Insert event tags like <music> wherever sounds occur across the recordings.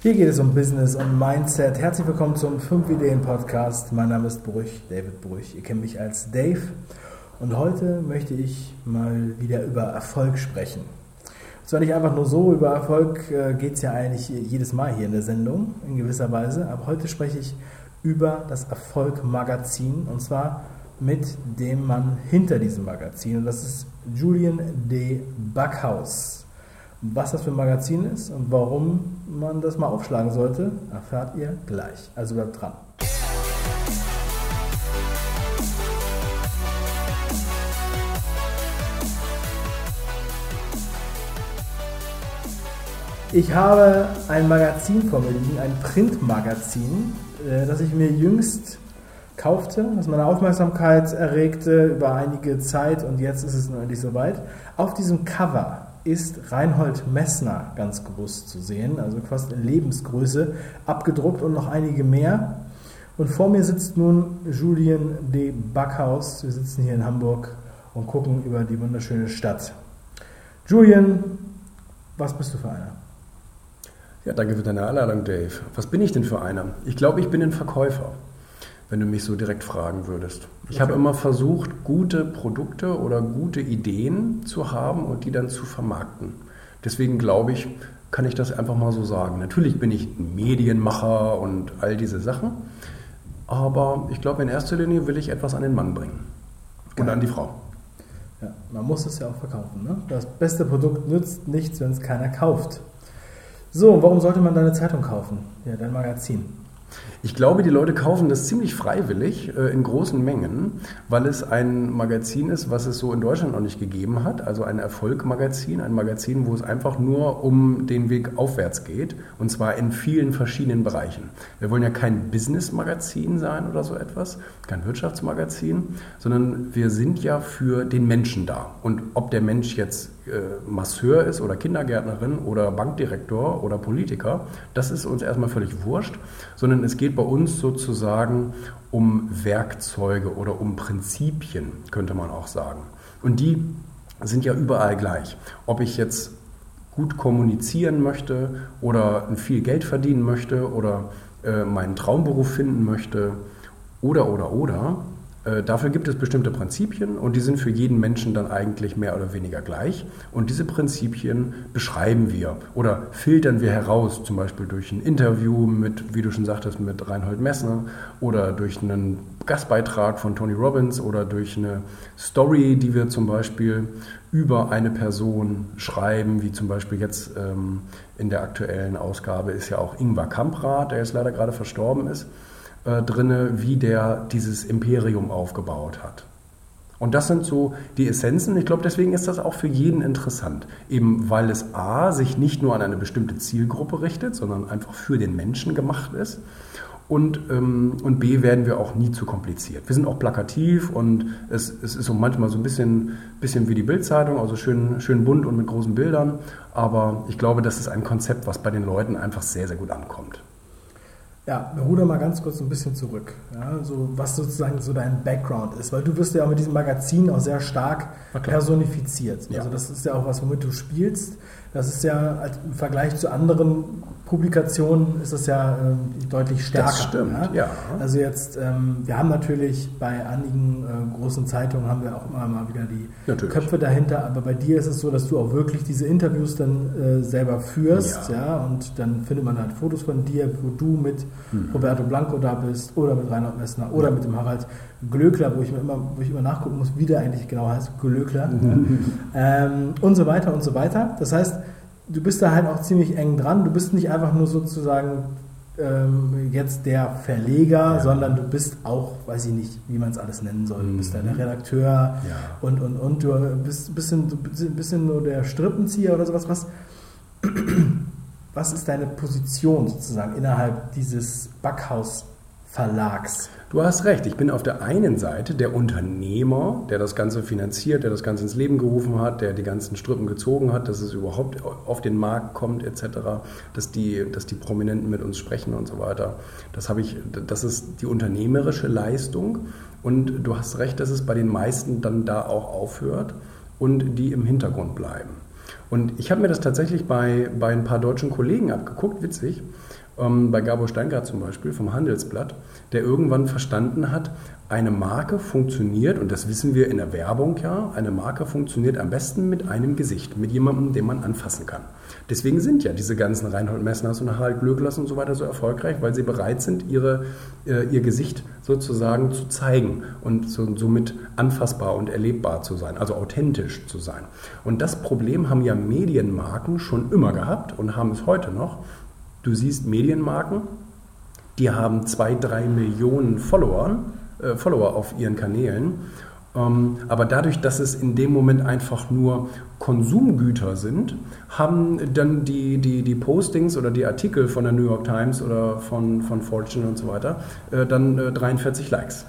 Hier geht es um Business und Mindset. Herzlich willkommen zum 5 Ideen Podcast. Mein Name ist Brüch, David Brüch. Ihr kennt mich als Dave. Und heute möchte ich mal wieder über Erfolg sprechen. Zwar nicht einfach nur so, über Erfolg äh, geht es ja eigentlich jedes Mal hier in der Sendung, in gewisser Weise, aber heute spreche ich über das Erfolg-Magazin und zwar mit dem Mann hinter diesem Magazin und das ist Julian D. Backhaus. Was das für ein Magazin ist und warum man das mal aufschlagen sollte, erfahrt ihr gleich. Also bleibt dran. Ich habe ein Magazin vor mir liegen, ein Printmagazin, äh, das ich mir jüngst kaufte, das meine Aufmerksamkeit erregte über einige Zeit und jetzt ist es noch endlich soweit. Auf diesem Cover ist Reinhold Messner ganz groß zu sehen, also fast in Lebensgröße, abgedruckt und noch einige mehr. Und vor mir sitzt nun Julien de Backhaus. Wir sitzen hier in Hamburg und gucken über die wunderschöne Stadt. Julien, was bist du für einer? Ja, danke für deine Einladung, Dave. Was bin ich denn für einer? Ich glaube, ich bin ein Verkäufer wenn du mich so direkt fragen würdest. Ich okay. habe immer versucht, gute Produkte oder gute Ideen zu haben und die dann zu vermarkten. Deswegen glaube ich, kann ich das einfach mal so sagen. Natürlich bin ich Medienmacher und all diese Sachen, aber ich glaube, in erster Linie will ich etwas an den Mann bringen und an die Frau. Ja, man muss es ja auch verkaufen. Ne? Das beste Produkt nützt nichts, wenn es keiner kauft. So, warum sollte man deine Zeitung kaufen? Ja, dein Magazin. Ich glaube, die Leute kaufen das ziemlich freiwillig äh, in großen Mengen, weil es ein Magazin ist, was es so in Deutschland noch nicht gegeben hat. Also ein Erfolgmagazin, ein Magazin, wo es einfach nur um den Weg aufwärts geht und zwar in vielen verschiedenen Bereichen. Wir wollen ja kein Business-Magazin sein oder so etwas, kein Wirtschaftsmagazin, sondern wir sind ja für den Menschen da. Und ob der Mensch jetzt äh, Masseur ist oder Kindergärtnerin oder Bankdirektor oder Politiker, das ist uns erstmal völlig wurscht, sondern es geht bei uns sozusagen um Werkzeuge oder um Prinzipien, könnte man auch sagen. Und die sind ja überall gleich. Ob ich jetzt gut kommunizieren möchte oder viel Geld verdienen möchte oder äh, meinen Traumberuf finden möchte oder oder oder, dafür gibt es bestimmte Prinzipien und die sind für jeden Menschen dann eigentlich mehr oder weniger gleich. Und diese Prinzipien beschreiben wir oder filtern wir heraus, zum Beispiel durch ein Interview mit, wie du schon sagtest, mit Reinhold Messner oder durch einen Gastbeitrag von Tony Robbins oder durch eine Story, die wir zum Beispiel über eine Person schreiben, wie zum Beispiel jetzt ähm, in der aktuellen Ausgabe ist ja auch Ingvar Kamprad, der jetzt leider gerade verstorben ist äh, drin, wie der dieses Imperium aufgebaut hat. Und das sind so die Essenzen. Ich glaube, deswegen ist das auch für jeden interessant. Eben weil es A, sich nicht nur an eine bestimmte Zielgruppe richtet, sondern einfach für den Menschen gemacht ist. Und, ähm, und B, werden wir auch nie zu kompliziert. Wir sind auch plakativ und es, es ist so manchmal so ein bisschen, bisschen wie die Bildzeitung, also schön, schön bunt und mit großen Bildern. Aber ich glaube, das ist ein Konzept, was bei den Leuten einfach sehr, sehr gut ankommt. Ja, wir rudern mal ganz kurz ein bisschen zurück, ja, so, was sozusagen so dein Background ist, weil du wirst ja auch mit diesem Magazin auch sehr stark personifiziert. Ja. Also das ist ja auch was, womit du spielst. Das ist ja im Vergleich zu anderen Publikationen ist das ja äh, deutlich stärker. Das stimmt, ja. ja. Also jetzt, ähm, wir haben natürlich bei einigen äh, großen Zeitungen haben wir auch immer mal wieder die natürlich. Köpfe dahinter, aber bei dir ist es so, dass du auch wirklich diese Interviews dann äh, selber führst, ja. ja. und dann findet man halt Fotos von dir, wo du mit hm. Roberto Blanco da bist oder mit Reinhard Messner oder ja. mit dem Harald Glöckler, wo ich, mir immer, wo ich immer nachgucken muss, wie der eigentlich genau heißt, Glöckler ähm, und so weiter und so weiter. Das heißt, du bist da halt auch ziemlich eng dran. Du bist nicht einfach nur sozusagen ähm, jetzt der Verleger, ja. sondern du bist auch, weiß ich nicht, wie man es alles nennen soll. Du bist da der mhm. Redakteur ja. und, und, und du bist ein bisschen, bisschen nur der Strippenzieher oder sowas. Was, <clears throat> was ist deine Position sozusagen innerhalb dieses Backhaus-Verlags? Du hast recht, ich bin auf der einen Seite der Unternehmer, der das Ganze finanziert, der das Ganze ins Leben gerufen hat, der die ganzen Strippen gezogen hat, dass es überhaupt auf den Markt kommt etc., dass die, dass die Prominenten mit uns sprechen und so weiter. Das, habe ich, das ist die unternehmerische Leistung und du hast recht, dass es bei den meisten dann da auch aufhört und die im Hintergrund bleiben. Und ich habe mir das tatsächlich bei, bei ein paar deutschen Kollegen abgeguckt, witzig, ähm, bei Gabor Steingart zum Beispiel vom Handelsblatt, der irgendwann verstanden hat, eine Marke funktioniert, und das wissen wir in der Werbung ja, eine Marke funktioniert am besten mit einem Gesicht, mit jemandem, den man anfassen kann. Deswegen sind ja diese ganzen Reinhold Messners und Harald Glöckler und so weiter so erfolgreich, weil sie bereit sind, ihre, äh, ihr Gesicht sozusagen zu zeigen und so, somit anfassbar und erlebbar zu sein, also authentisch zu sein. Und das Problem haben ja Medienmarken schon immer gehabt und haben es heute noch. Du siehst Medienmarken, die haben zwei, drei Millionen Follower, äh, Follower auf ihren Kanälen ähm, aber dadurch, dass es in dem Moment einfach nur Konsumgüter sind, haben dann die, die, die Postings oder die Artikel von der New York Times oder von, von Fortune und so weiter äh, dann 43 äh, Likes.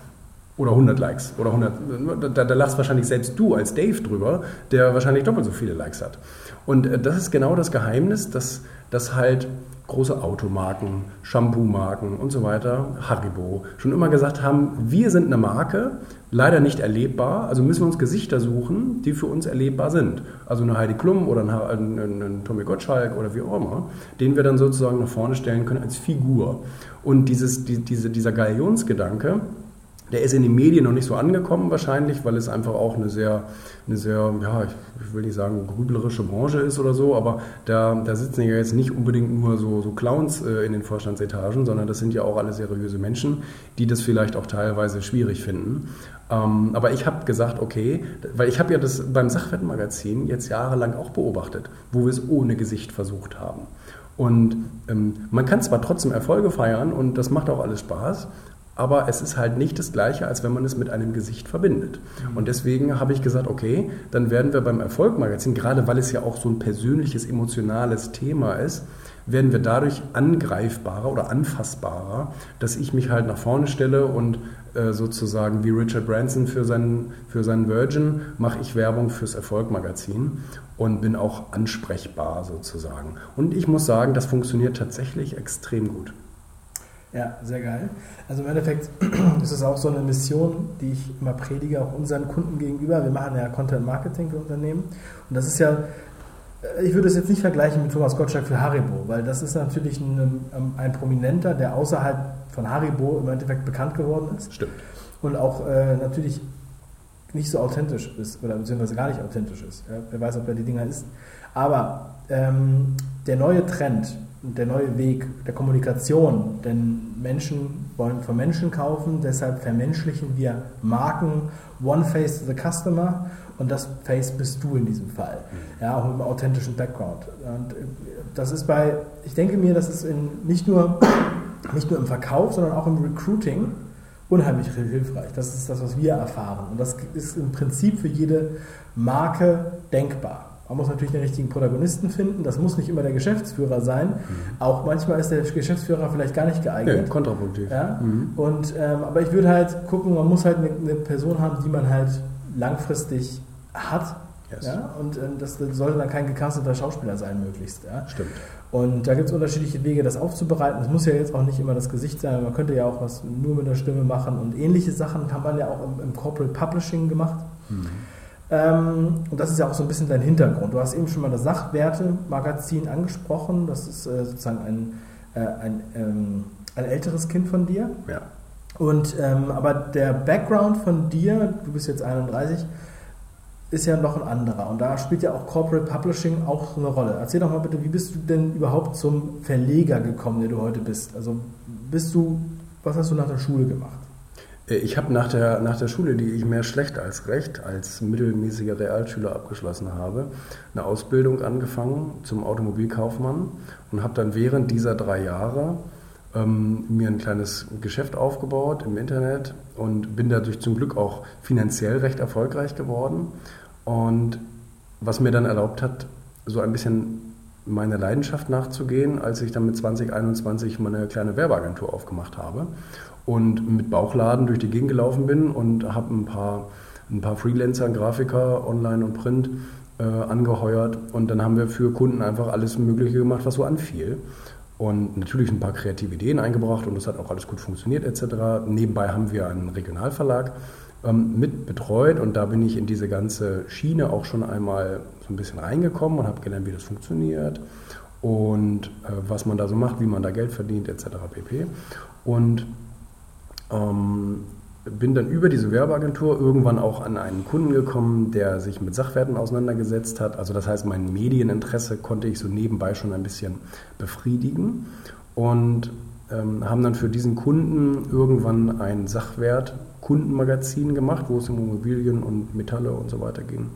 Oder 100 Likes. Oder 100, da, da lachst wahrscheinlich selbst du als Dave drüber, der wahrscheinlich doppelt so viele Likes hat. Und äh, das ist genau das Geheimnis, dass, dass halt große Automarken, Shampoo-Marken und so weiter, Haribo, schon immer gesagt haben, wir sind eine Marke, leider nicht erlebbar, also müssen wir uns Gesichter suchen, die für uns erlebbar sind. Also eine Heidi Klum oder ein, ein, ein Tommy Gottschalk oder wie auch immer, den wir dann sozusagen nach vorne stellen können als Figur. Und dieses, die, diese, dieser Galionsgedanke, der ist in den Medien noch nicht so angekommen wahrscheinlich, weil es einfach auch eine sehr, eine sehr, ja, ich will nicht sagen grüblerische Branche ist oder so, aber da, da sitzen ja jetzt nicht unbedingt nur so, so Clowns äh, in den Vorstandsetagen, sondern das sind ja auch alle seriöse Menschen, die das vielleicht auch teilweise schwierig finden. Ähm, aber ich habe gesagt, okay, weil ich habe ja das beim Sachwertmagazin jetzt jahrelang auch beobachtet, wo wir es ohne Gesicht versucht haben. Und ähm, man kann zwar trotzdem Erfolge feiern und das macht auch alles Spaß, aber es ist halt nicht das Gleiche, als wenn man es mit einem Gesicht verbindet. Und deswegen habe ich gesagt, okay, dann werden wir beim Erfolgmagazin, gerade weil es ja auch so ein persönliches, emotionales Thema ist, werden wir dadurch angreifbarer oder anfassbarer, dass ich mich halt nach vorne stelle und äh, sozusagen wie Richard Branson für seinen, für seinen Virgin mache ich Werbung fürs Erfolgmagazin und bin auch ansprechbar sozusagen. Und ich muss sagen, das funktioniert tatsächlich extrem gut. Ja, sehr geil. Also im Endeffekt <clears throat> ist es auch so eine Mission, die ich immer predige, auch unseren Kunden gegenüber. Wir machen ja Content Marketing für Unternehmen. Und das ist ja, äh, ich würde es jetzt nicht vergleichen mit Thomas Gottschalk für Haribo, weil das ist natürlich ein, ähm, ein Prominenter, der außerhalb von Haribo im Endeffekt bekannt geworden ist. Stimmt. Und auch äh, natürlich nicht so authentisch ist oder beziehungsweise gar nicht authentisch ist. Ja, wer weiß, ob er die Dinger ist. Aber ähm, der neue Trend, der neue Weg der Kommunikation, denn Menschen wollen von Menschen kaufen, deshalb vermenschlichen wir Marken One Face to the Customer und das Face bist du in diesem Fall, mhm. ja, auch mit einem authentischen Background. Und äh, das ist bei, ich denke mir, das ist in, nicht, nur, <clears throat> nicht nur im Verkauf, sondern auch im Recruiting unheimlich hilfreich. Das ist das, was wir erfahren und das ist im Prinzip für jede Marke denkbar. Man muss natürlich den richtigen Protagonisten finden. Das muss nicht immer der Geschäftsführer sein. Mhm. Auch manchmal ist der Geschäftsführer vielleicht gar nicht geeignet. Ja, kontraproduktiv. Ja? Mhm. Und, ähm, aber ich würde halt gucken, man muss halt eine, eine, Person haben, die man halt langfristig hat. Yes. Ja? Und ähm, das sollte dann kein gecasteter Schauspieler sein, möglichst. Ja? Stimmt. Und da gibt es unterschiedliche Wege, das aufzubereiten. Es muss ja jetzt auch nicht immer das Gesicht sein. Man könnte ja auch was nur mit der Stimme machen. Und ähnliche Sachen haben man ja auch im, im Corporate Publishing gemacht. Mhm. Ähm, und das ist ja auch so ein bisschen dein Hintergrund. Du hast eben schon mal das Sachwerte-Magazin angesprochen. Das ist äh, sozusagen ein, äh, ein, ähm, ein älteres Kind von dir. Ja. Und, ähm, aber der Background von dir, du bist jetzt 31, ist ja noch ein anderer. Und da spielt ja auch Corporate Publishing auch eine Rolle. Erzähl doch mal bitte, wie bist du denn überhaupt zum Verleger gekommen, der du heute bist? Also bist du, was hast du nach der Schule gemacht? Äh, ich habe nach der, nach der Schule, die ich mehr schlecht als recht, als mittelmäßiger Realschüler abgeschlossen habe, eine Ausbildung angefangen zum Automobilkaufmann und habe dann während dieser drei Jahre ähm, mir ein kleines Geschäft aufgebaut im Internet und bin dadurch zum Glück auch finanziell recht erfolgreich geworden. Und was mir dann erlaubt hat, so ein bisschen meiner Leidenschaft nachzugehen, als ich dann mit 2021 meine kleine Werbeagentur aufgemacht habe und mit Bauchladen durch die Gegend gelaufen bin und habe ein paar, ein paar Freelancer, Grafiker, Online und Print äh, angeheuert und dann haben wir für Kunden einfach alles Mögliche gemacht, was so anfiel. Und natürlich ein paar kreative Ideen eingebracht und das hat auch alles gut funktioniert etc. Nebenbei haben wir einen Regionalverlag ähm, mit betreut und da bin ich in diese ganze Schiene auch schon einmal so ein bisschen reingekommen und habe gelernt, wie das funktioniert und äh, was man da so macht, wie man da Geld verdient etc. pp. Und ähm, bin dann über diese Werbeagentur irgendwann auch an einen Kunden gekommen, der sich mit Sachwerten auseinandergesetzt hat. Also das heißt, mein Medieninteresse konnte ich so nebenbei schon ein bisschen befriedigen und ähm, haben dann für diesen Kunden irgendwann ein Sachwert-Kundenmagazin gemacht, wo es um Immobilien und Metalle und so weiter ging.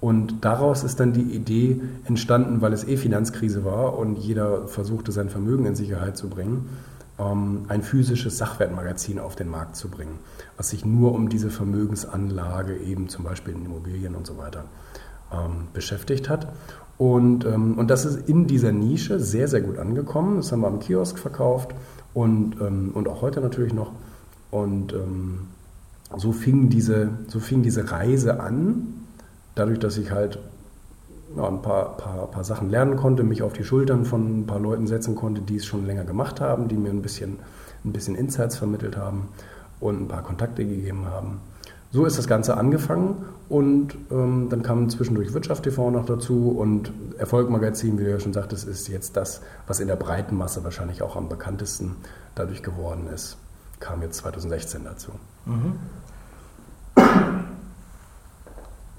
Und daraus ist dann die Idee entstanden, weil es eh Finanzkrise war und jeder versuchte, sein Vermögen in Sicherheit zu bringen, ähm, ein physisches Sachwertmagazin auf den Markt zu bringen, was sich nur um diese Vermögensanlage, eben zum Beispiel in Immobilien und so weiter, ähm, beschäftigt hat. Und, ähm, und das ist in dieser Nische sehr, sehr gut angekommen. Das haben wir am Kiosk verkauft und, und auch heute natürlich noch. Und so fing, diese, so fing diese Reise an, dadurch, dass ich halt ja, ein paar, paar, paar Sachen lernen konnte, mich auf die Schultern von ein paar Leuten setzen konnte, die es schon länger gemacht haben, die mir ein bisschen, ein bisschen Insights vermittelt haben und ein paar Kontakte gegeben haben. So ist das Ganze angefangen und ähm, dann kam zwischendurch Wirtschaft TV noch dazu und Erfolg Magazin, wie du ja schon sagtest, ist jetzt das, was in der breiten Masse wahrscheinlich auch am bekanntesten dadurch geworden ist. Kam jetzt 2016 dazu. Mhm.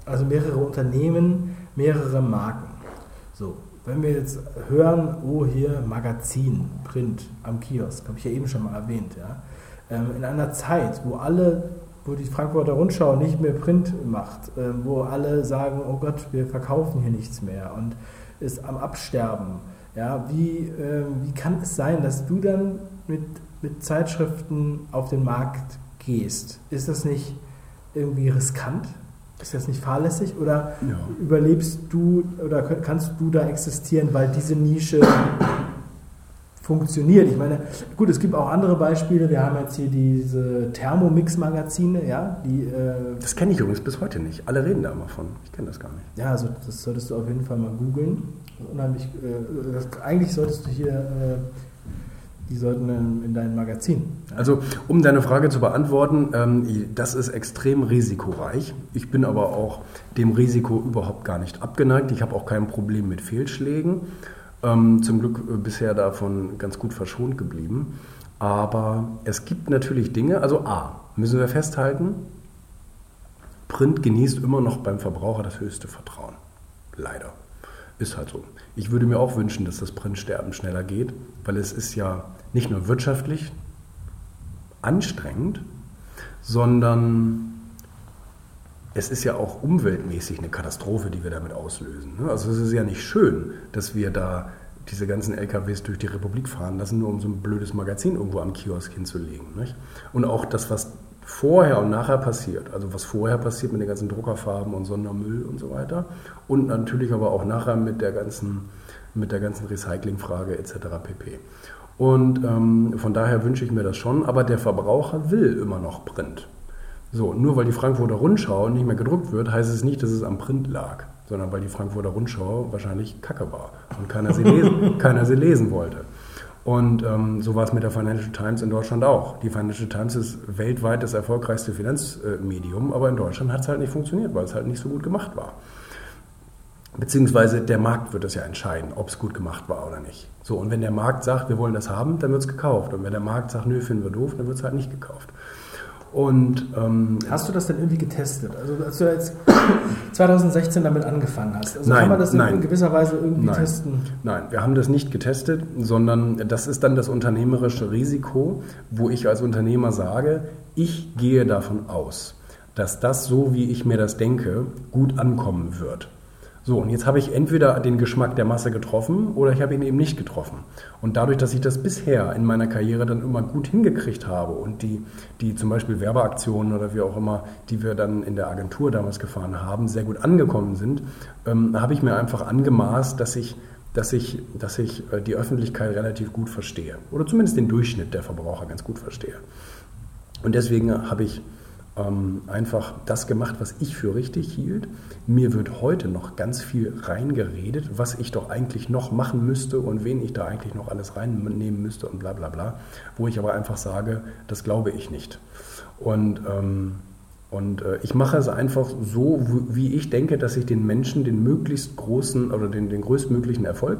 Also mehrere Unternehmen, mehrere Marken. So, wenn wir jetzt hören, oh hier Magazin, Print am Kiosk, habe ich ja eben schon mal erwähnt, ja. Ähm, in einer Zeit, wo alle, wo die Frankfurter Rundschau nicht mehr Print macht, äh, wo alle sagen, oh Gott, wir verkaufen hier nichts mehr und ist am Absterben. Ja, wie, äh, wie kann es sein, dass du dann mit, mit Zeitschriften auf den Markt gehst? Ist das nicht irgendwie riskant? Ist das nicht fahrlässig oder ja. überlebst du oder kannst du da existieren, weil diese Nische funktioniert? Ich meine, gut, es gibt auch andere Beispiele. Wir haben jetzt hier diese Thermomix-Magazine, ja, die. Äh das kenne ich übrigens bis heute nicht. Alle reden da immer von. Ich kenne das gar nicht. Ja, also das solltest du auf jeden Fall mal googeln. Unheimlich. Äh, eigentlich solltest du hier. Äh, die sollten in, in dein Magazin. Also, um deine Frage zu beantworten, ähm, das ist extrem risikoreich. Ich bin aber auch dem Risiko überhaupt gar nicht abgeneigt. Ich habe auch kein Problem mit Fehlschlägen. Ähm, zum Glück äh, bisher davon ganz gut verschont geblieben. Aber es gibt natürlich Dinge, also A, müssen wir festhalten, Print genießt immer noch beim Verbraucher das höchste Vertrauen. Leider. Ist halt so. Ich würde mir auch wünschen, dass das Printsterben schneller geht, weil es ist ja nicht nur wirtschaftlich anstrengend, sondern es ist ja auch umweltmäßig eine Katastrophe, die wir damit auslösen. Ne? Also es ist ja nicht schön, dass wir da diese ganzen LKWs durch die Republik fahren lassen, nur um so ein blödes Magazin irgendwo am Kiosk hinzulegen. Nicht? Und auch das, was vorher und nachher passiert, also was vorher passiert mit den ganzen Druckerfarben und Sondermüll und so weiter und natürlich aber auch nachher mit der ganzen, mit der ganzen Recyclingfrage etc. pp. Und ähm, von daher wünsche ich mir das schon, aber der Verbraucher will immer noch Print. So, nur weil die Frankfurter Rundschau nicht mehr gedruckt wird, heißt es nicht, dass es am Print lag, sondern weil die Frankfurter Rundschau wahrscheinlich kacke war und keiner sie lesen, <laughs> keiner sie lesen wollte. Und ähm, so war es mit der Financial Times in Deutschland auch. Die Financial Times ist weltweit das erfolgreichste Finanzmedium, aber in Deutschland hat es halt nicht funktioniert, weil es halt nicht so gut gemacht war. Beziehungsweise der Markt wird es ja entscheiden, ob es gut gemacht war oder nicht. So, und wenn der Markt sagt, wir wollen das haben, dann wird es gekauft. Und wenn der Markt sagt, nö, finden wir doof, dann wird es halt nicht gekauft. Und ähm, hast du das denn irgendwie getestet? Also als du jetzt <coughs> 2016 damit angefangen hast, also nein, kann man das nein, in gewisser Weise irgendwie nein, testen? Nein, wir haben das nicht getestet, sondern das ist dann das unternehmerische Risiko, wo ich als Unternehmer sage, ich gehe davon aus, dass das so, wie ich mir das denke, gut ankommen wird. So, und jetzt habe ich entweder den Geschmack der Masse getroffen oder ich habe ihn eben nicht getroffen. Und dadurch, dass ich das bisher in meiner Karriere dann immer gut hingekriegt habe und die, die zum Beispiel Werbeaktionen oder wie auch immer, die wir dann in der Agentur damals gefahren haben, sehr gut angekommen sind, ähm, habe ich mir einfach angemaßt, dass ich, dass ich, dass ich äh, die Öffentlichkeit relativ gut verstehe. Oder zumindest den Durchschnitt der Verbraucher ganz gut verstehe. Und deswegen habe ich ähm, einfach das gemacht, was ich für richtig hielt. Mir wird heute noch ganz viel reingeredet, was ich doch eigentlich noch machen müsste und wen ich da eigentlich noch alles reinnehmen müsste und bla bla bla, wo ich aber einfach sage, das glaube ich nicht. Und ähm, Und äh, ich mache es einfach so, wie ich denke, dass ich den Menschen den möglichst großen oder den, den größtmöglichen Erfolg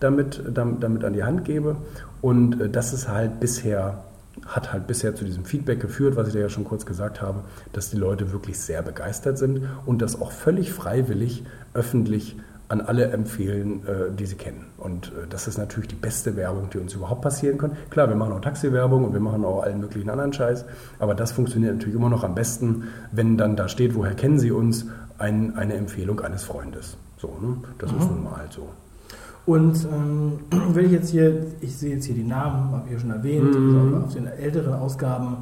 damit, damit, damit an die Hand gebe. Und äh, das ist halt bisher, hat halt bisher zu diesem Feedback geführt, was ich dir ja schon kurz gesagt habe, dass die Leute wirklich sehr begeistert sind und das auch völlig freiwillig öffentlich an alle empfehlen, äh, die sie kennen. Und äh, das ist natürlich die beste Werbung, die uns überhaupt passieren kann. Klar, wir machen auch Taxi-Werbung und wir machen auch allen möglichen anderen Scheiß, aber das funktioniert natürlich immer noch am besten, wenn dann da steht, woher kennen Sie uns, ein, eine Empfehlung eines Freundes. So, ne? Das mhm. ist nun mal halt so. Und ähm, <clears throat> wenn ich jetzt hier, ich sehe jetzt hier die Namen, habe ich ja schon erwähnt, mhm. also auf den älteren Ausgaben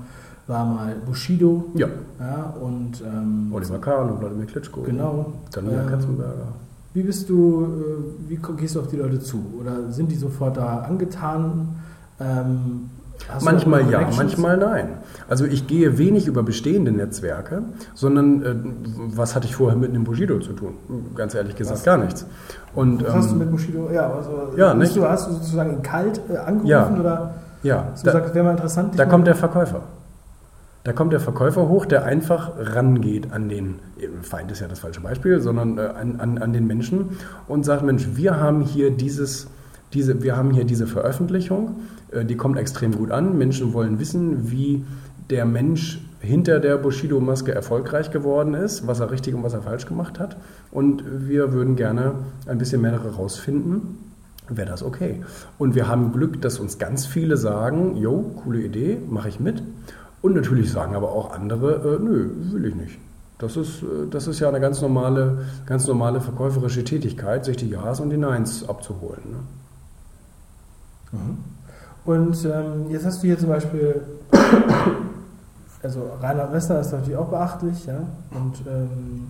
war mal Bushido. Ja. ja und ähm, Oliver Kahn und Vladimir Klitschko. Genau. Daniela ähm, Katzenberger. Wie bist du, äh, wie gehst du auf die Leute zu? Oder sind die sofort da angetan? Ähm, manchmal ja, manchmal nein. Also ich gehe wenig über bestehende Netzwerke, sondern äh, was hatte ich vorher mit einem Bushido zu tun? Ganz ehrlich gesagt was? gar nichts. Und, was hast du ähm, mit Bushido? Ja, also ja, nicht? Du, hast du sozusagen ihn kalt äh, angerufen ja. oder ja. hast du da, gesagt, wäre mal interessant? Da kommt der Verkäufer. Da kommt der Verkäufer hoch, der einfach rangeht an den, Feind ist ja das falsche Beispiel, sondern äh, an, an, an den Menschen und sagt, Mensch, wir haben hier dieses, diese, wir haben hier diese Veröffentlichung, die kommt extrem gut an. Menschen wollen wissen, wie der Mensch hinter der Bushido-Maske erfolgreich geworden ist, was er richtig und was er falsch gemacht hat. Und wir würden gerne ein bisschen mehr herausfinden, wäre das okay. Und wir haben Glück, dass uns ganz viele sagen, jo, coole Idee, mache ich mit. Und natürlich sagen aber auch andere, äh, nö, will ich nicht. Das ist, äh, das ist ja eine ganz normale, ganz normale verkäuferische Tätigkeit, sich die Ja's und die Neins abzuholen. Ne? Mhm. Und ähm, jetzt hast du hier zum Beispiel, also Rainer Wester ist natürlich auch beachtlich, ja, und ähm,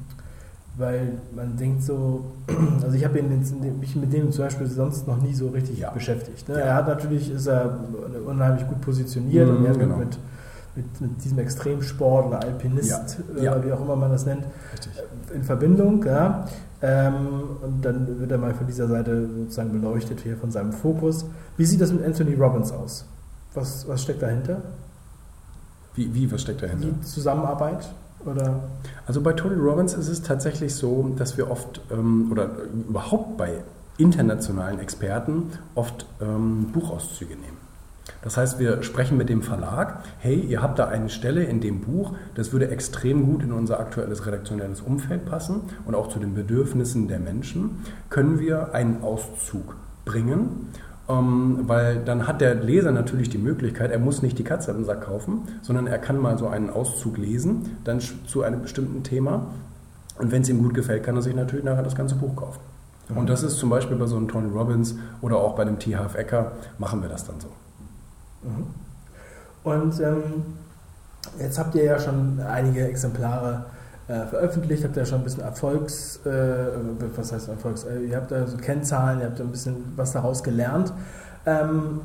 weil man denkt so, <clears throat> also ich habe mich mit dem zum Beispiel sonst noch nie so richtig ja. beschäftigt. Ne? Ja. Er hat natürlich, ist er unheimlich gut positioniert mhm, und er genau. mit mit, mit diesem Extremsport oder Alpinist, ja. Ja. Äh, wie auch immer man das nennt. Äh, in Verbindung. Ja. Ähm, und dann wird er mal von dieser Seite sozusagen beleuchtet hier von seinem Fokus. Wie sieht das mit Anthony Robbins aus? Was, was steckt dahinter? Wie, wie, was steckt dahinter? Die Zusammenarbeit? Oder? Also bei Tony Robbins ist es tatsächlich so, dass wir oft ähm, oder überhaupt bei internationalen Experten oft ähm, Buchauszüge nehmen. Das heißt, wir sprechen mit dem Verlag, hey, ihr habt da eine Stelle in dem Buch, das würde extrem gut in unser aktuelles redaktionelles Umfeld passen und auch zu den Bedürfnissen der Menschen. Können wir einen Auszug bringen? Ähm, weil dann hat der Leser natürlich die Möglichkeit, er muss nicht die Katze im Sack kaufen, sondern er kann mal so einen Auszug lesen, dann zu einem bestimmten Thema. Und wenn es ihm gut gefällt, kann er sich natürlich nachher das ganze Buch kaufen. Und das ist zum Beispiel bei so einem Tony Robbins oder auch bei dem T. Half Ecker, machen wir das dann so. Mhm. Und ähm, jetzt habt ihr ja schon einige Exemplare äh, veröffentlicht, habt ihr ja schon ein bisschen Erfolgs, äh, was heißt Erfolgs, äh, ihr habt da so Kennzahlen, ihr habt ein bisschen was daraus gelernt. Ähm,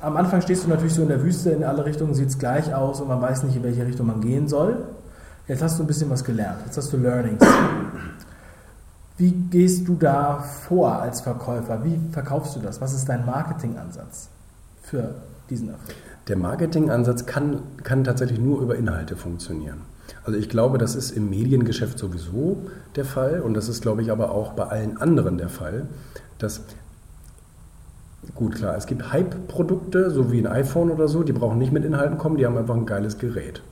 am Anfang stehst du natürlich so in der Wüste, in alle Richtungen sieht es gleich aus und man weiß nicht, in welche Richtung man gehen soll. Jetzt hast du ein bisschen was gelernt, jetzt hast du Learnings. Wie gehst du da vor als Verkäufer? Wie verkaufst du das? Was ist dein Marketingansatz für diesen Erfolg? Der Marketingansatz kann, kann tatsächlich nur über Inhalte funktionieren. Also ich glaube, das ist im Mediengeschäft sowieso der Fall und das ist, glaube ich, aber auch bei allen anderen der Fall, dass Gut, klar, es gibt Hype-Produkte, so wie ein iPhone oder so, die brauchen nicht mit Inhalten kommen, die haben einfach ein geiles Gerät.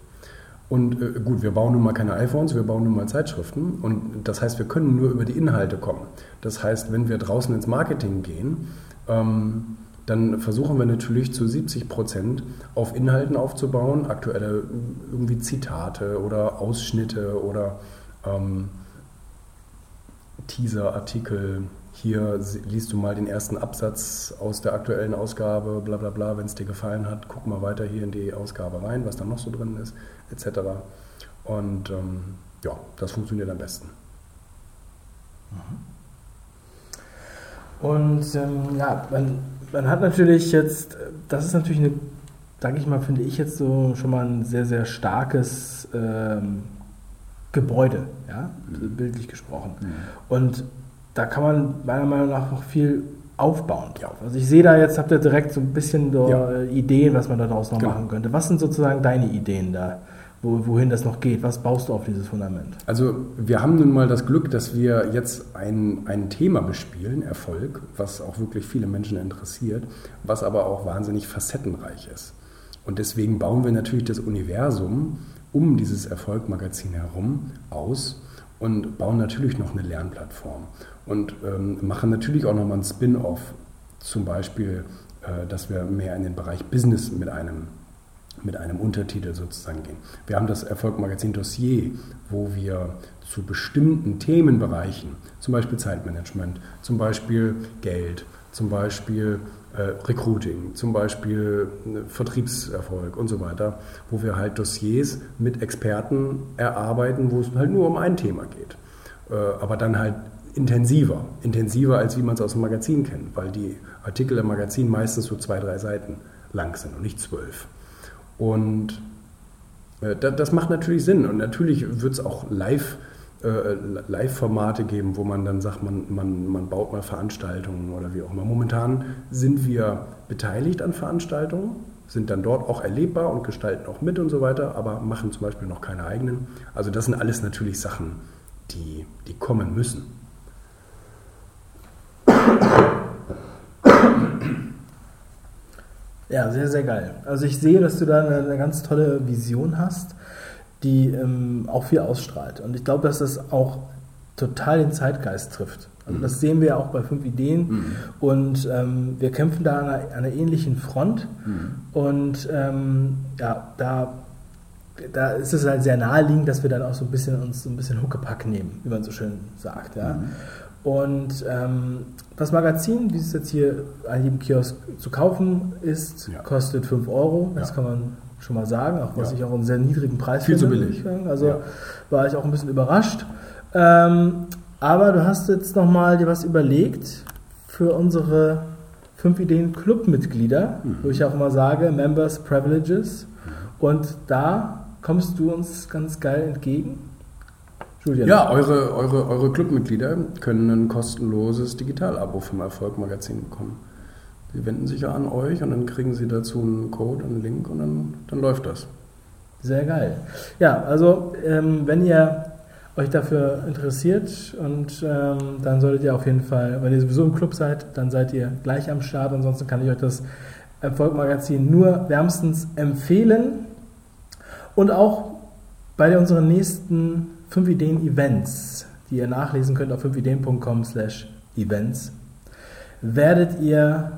Und äh, gut, wir bauen nun mal keine iPhones, wir bauen nun mal Zeitschriften. Und das heißt, wir können nur über die Inhalte kommen. Das heißt, wenn wir draußen ins Marketing gehen, ähm, dann versuchen wir natürlich zu 70 Prozent auf Inhalten aufzubauen, aktuelle irgendwie Zitate oder Ausschnitte oder ähm, Teaser-Artikel. Hier liest du mal den ersten Absatz aus der aktuellen Ausgabe, bla bla bla, wenn es dir gefallen hat, guck mal weiter hier in die Ausgabe rein, was da noch so drin ist, etc. Und ähm, ja, das funktioniert am besten. Mhm. Und ähm, ja, man man hat natürlich jetzt, das ist natürlich eine, sage ich mal, finde ich jetzt so schon mal ein sehr, sehr starkes ähm, Gebäude, ja, mhm. bildlich gesprochen. Mhm. Und da kann man meiner Meinung nach noch viel aufbauen drauf. Also ich sehe da jetzt, habt ihr direkt so ein bisschen so ja. Ideen, was man daraus noch genau. machen könnte. Was sind sozusagen deine Ideen da? Wo, wohin das noch geht? Was baust du auf dieses Fundament? Also wir haben nun mal das Glück, dass wir jetzt ein, ein Thema bespielen, Erfolg, was auch wirklich viele Menschen interessiert, was aber auch wahnsinnig facettenreich ist. Und deswegen bauen wir natürlich das Universum um dieses Erfolgmagazin herum aus und bauen natürlich noch eine Lernplattform und ähm, machen natürlich auch nochmal ein Spin-off, zum Beispiel, äh, dass wir mehr in den Bereich Business mit einem mit einem Untertitel sozusagen gehen. Wir haben das Erfolgmagazin Dossier, wo wir zu bestimmten Themenbereichen, zum Beispiel Zeitmanagement, zum Beispiel Geld, zum Beispiel äh, Recruiting, zum Beispiel äh, Vertriebserfolg und so weiter, wo wir halt Dossiers mit Experten erarbeiten, wo es halt nur um ein Thema geht. Äh, aber dann halt intensiver, intensiver als wie man es aus dem Magazin kennt, weil die Artikel im Magazin meistens so zwei, drei Seiten lang sind und nicht zwölf. Und äh, das macht natürlich Sinn. Und natürlich wird es auch live, äh, Live-Formate geben, wo man dann sagt, man, man, man baut mal Veranstaltungen oder wie auch immer. Momentan sind wir beteiligt an Veranstaltungen, sind dann dort auch erlebbar und gestalten auch mit und so weiter, aber machen zum Beispiel noch keine eigenen. Also das sind alles natürlich Sachen, die, die kommen müssen. Ja, sehr, sehr geil. Also ich sehe, dass du da eine, eine ganz tolle Vision hast, die ähm, auch viel ausstrahlt. Und ich glaube, dass das auch total den Zeitgeist trifft. Also mhm. das sehen wir auch bei fünf Ideen mhm. und ähm, wir kämpfen da an einer, einer ähnlichen Front mhm. und ähm, ja, da, da ist es halt sehr naheliegend, dass wir dann auch so ein bisschen uns so ein bisschen Huckepack nehmen, wie man so schön sagt. Ja? Und ähm, das Magazin, wie es jetzt hier an jedem Kiosk zu kaufen ist, ja. kostet 5 Euro. Das ja. kann man schon mal sagen, auch was ja. ich auch einen sehr niedrigen Preis Viel finde. Viel zu billig. Also war ich auch ein bisschen überrascht. Ähm, aber du hast jetzt nochmal dir was überlegt für unsere 5 Ideen Clubmitglieder, mhm. wo ich auch immer sage, Members Privileges. Mhm. Und da kommst du uns ganz geil entgegen. Julian. Ja, eure, eure, eure Clubmitglieder können ein kostenloses Digital-Abo vom Erfolg-Magazin bekommen. Sie wenden sich ja an euch und dann kriegen sie dazu einen Code, einen Link und dann, dann läuft das. Sehr geil. Ja, also ähm, wenn ihr euch dafür interessiert und ähm, dann solltet ihr auf jeden Fall, wenn ihr sowieso im Club seid, dann seid ihr gleich am Start. Ansonsten kann ich euch das Erfolg-Magazin nur wärmstens empfehlen. Und auch bei unseren nächsten 5 Ideen Events, die ihr nachlesen könnt auf 5ideen.com slash events, werdet ihr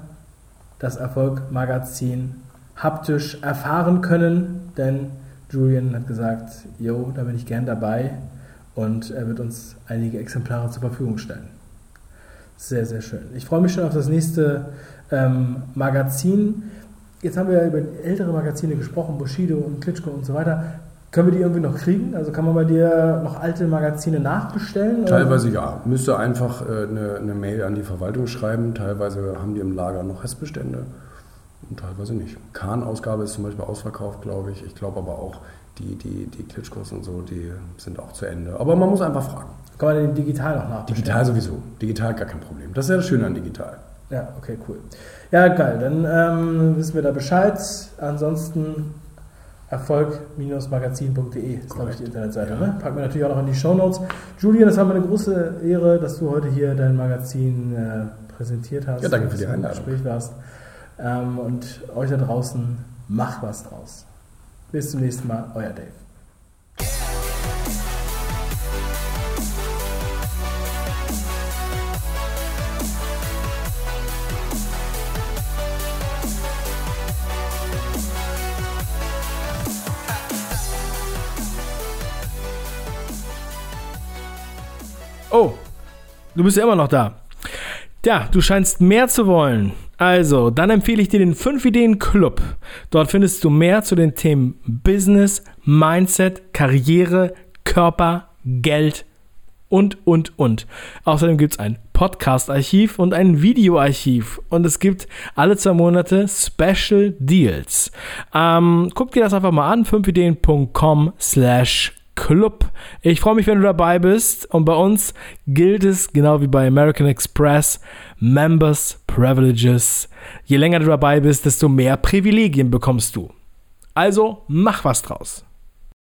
das Erfolg Magazin haptisch erfahren können, denn Julian hat gesagt, yo, da bin ich gern dabei und er wird uns einige Exemplare zur Verfügung stellen. Sehr, sehr schön. Ich freue mich schon auf das nächste ähm, Magazin. Jetzt haben wir ja über ältere Magazine gesprochen, Bushido und Klitschko und so weiter. Können wir die irgendwie noch kriegen? Also kann man bei dir noch alte Magazine nachbestellen? Teilweise oder? ja. Müsste einfach äh, eine, eine, Mail an die Verwaltung schreiben. Teilweise haben die im Lager noch Restbestände und teilweise nicht. Kahn-Ausgabe ist zum Beispiel ausverkauft, glaube ich. Ich glaube aber auch, die, die, die Klitschkos und so, die sind auch zu Ende. Aber man muss einfach fragen. Kann man den digital noch nachbestellen? Digital sowieso. Digital gar kein Problem. Das ist ja das Schöne an digital. Ja, okay, cool. Ja, geil. Dann ähm, wissen wir da Bescheid. Ansonsten erfolg-magazin.de ist, glaube ich, die Internetseite. Ja. Ne? Packen wir natürlich auch noch in die Show Notes. Julian, das war mir eine große Ehre, dass du heute hier dein Magazin äh, präsentiert hast. Ja, danke für die Einladung. Gespräch warst. Ähm, und euch da draußen, macht was draus. Bis zum nächsten Mal, euer Dave. Oh, du bist ja immer noch da. Ja, du scheinst mehr zu wollen. Also, dann empfehle ich dir den 5 Ideen Club. Dort findest du mehr zu den Themen Business, Mindset, Karriere, Körper, Geld und, und, und. Außerdem gibt es ein Podcast-Archiv und ein Videoarchiv. Und es gibt alle zwei Monate Special Deals. Ähm, guck dir das einfach mal an, 5ideen.com slash Club. Ich freue mich, wenn du dabei bist. Und bei uns gilt es, genau wie bei American Express, Members Privileges. Je länger du dabei bist, desto mehr Privilegien bekommst du. Also mach was draus.